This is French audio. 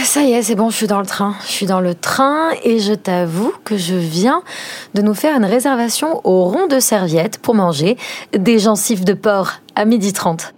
Ah, ça y est, c'est bon, je suis dans le train. Je suis dans le train et je t'avoue que je viens de nous faire une réservation au rond de serviette pour manger des gencives de porc à midi 30.